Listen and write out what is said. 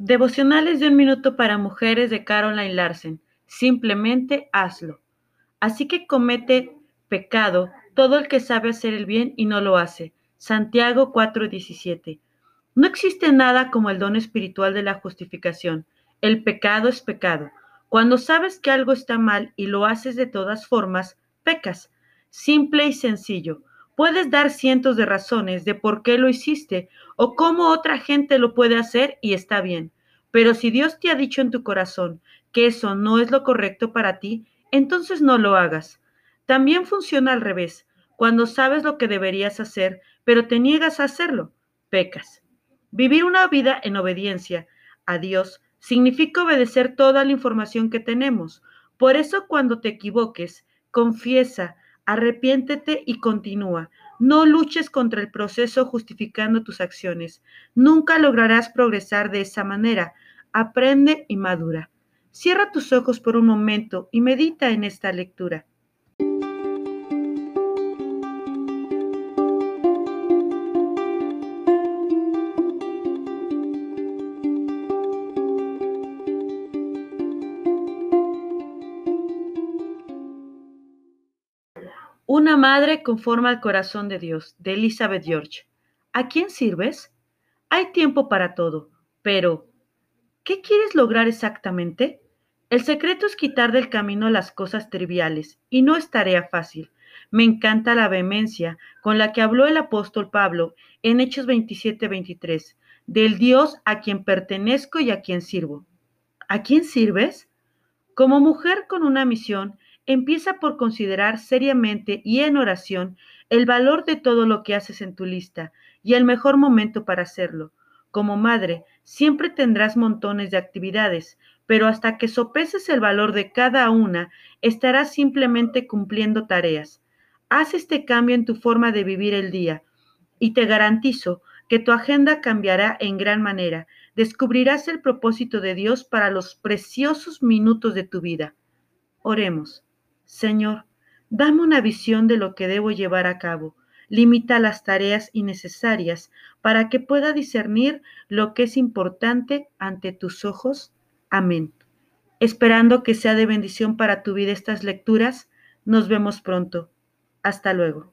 Devocionales de un minuto para mujeres de Caroline Larsen. Simplemente hazlo. Así que comete pecado todo el que sabe hacer el bien y no lo hace. Santiago 4:17. No existe nada como el don espiritual de la justificación. El pecado es pecado. Cuando sabes que algo está mal y lo haces de todas formas, pecas. Simple y sencillo. Puedes dar cientos de razones de por qué lo hiciste o cómo otra gente lo puede hacer y está bien. Pero si Dios te ha dicho en tu corazón que eso no es lo correcto para ti, entonces no lo hagas. También funciona al revés. Cuando sabes lo que deberías hacer, pero te niegas a hacerlo, pecas. Vivir una vida en obediencia a Dios significa obedecer toda la información que tenemos. Por eso cuando te equivoques, confiesa, Arrepiéntete y continúa. No luches contra el proceso justificando tus acciones. Nunca lograrás progresar de esa manera. Aprende y madura. Cierra tus ojos por un momento y medita en esta lectura. Una madre conforma al corazón de Dios, de Elizabeth George. ¿A quién sirves? Hay tiempo para todo, pero ¿qué quieres lograr exactamente? El secreto es quitar del camino las cosas triviales, y no es tarea fácil. Me encanta la vehemencia con la que habló el apóstol Pablo en Hechos 27-23, del Dios a quien pertenezco y a quien sirvo. ¿A quién sirves? Como mujer con una misión, Empieza por considerar seriamente y en oración el valor de todo lo que haces en tu lista y el mejor momento para hacerlo. Como madre, siempre tendrás montones de actividades, pero hasta que sopeses el valor de cada una, estarás simplemente cumpliendo tareas. Haz este cambio en tu forma de vivir el día y te garantizo que tu agenda cambiará en gran manera. Descubrirás el propósito de Dios para los preciosos minutos de tu vida. Oremos. Señor, dame una visión de lo que debo llevar a cabo. Limita las tareas innecesarias para que pueda discernir lo que es importante ante tus ojos. Amén. Esperando que sea de bendición para tu vida estas lecturas, nos vemos pronto. Hasta luego.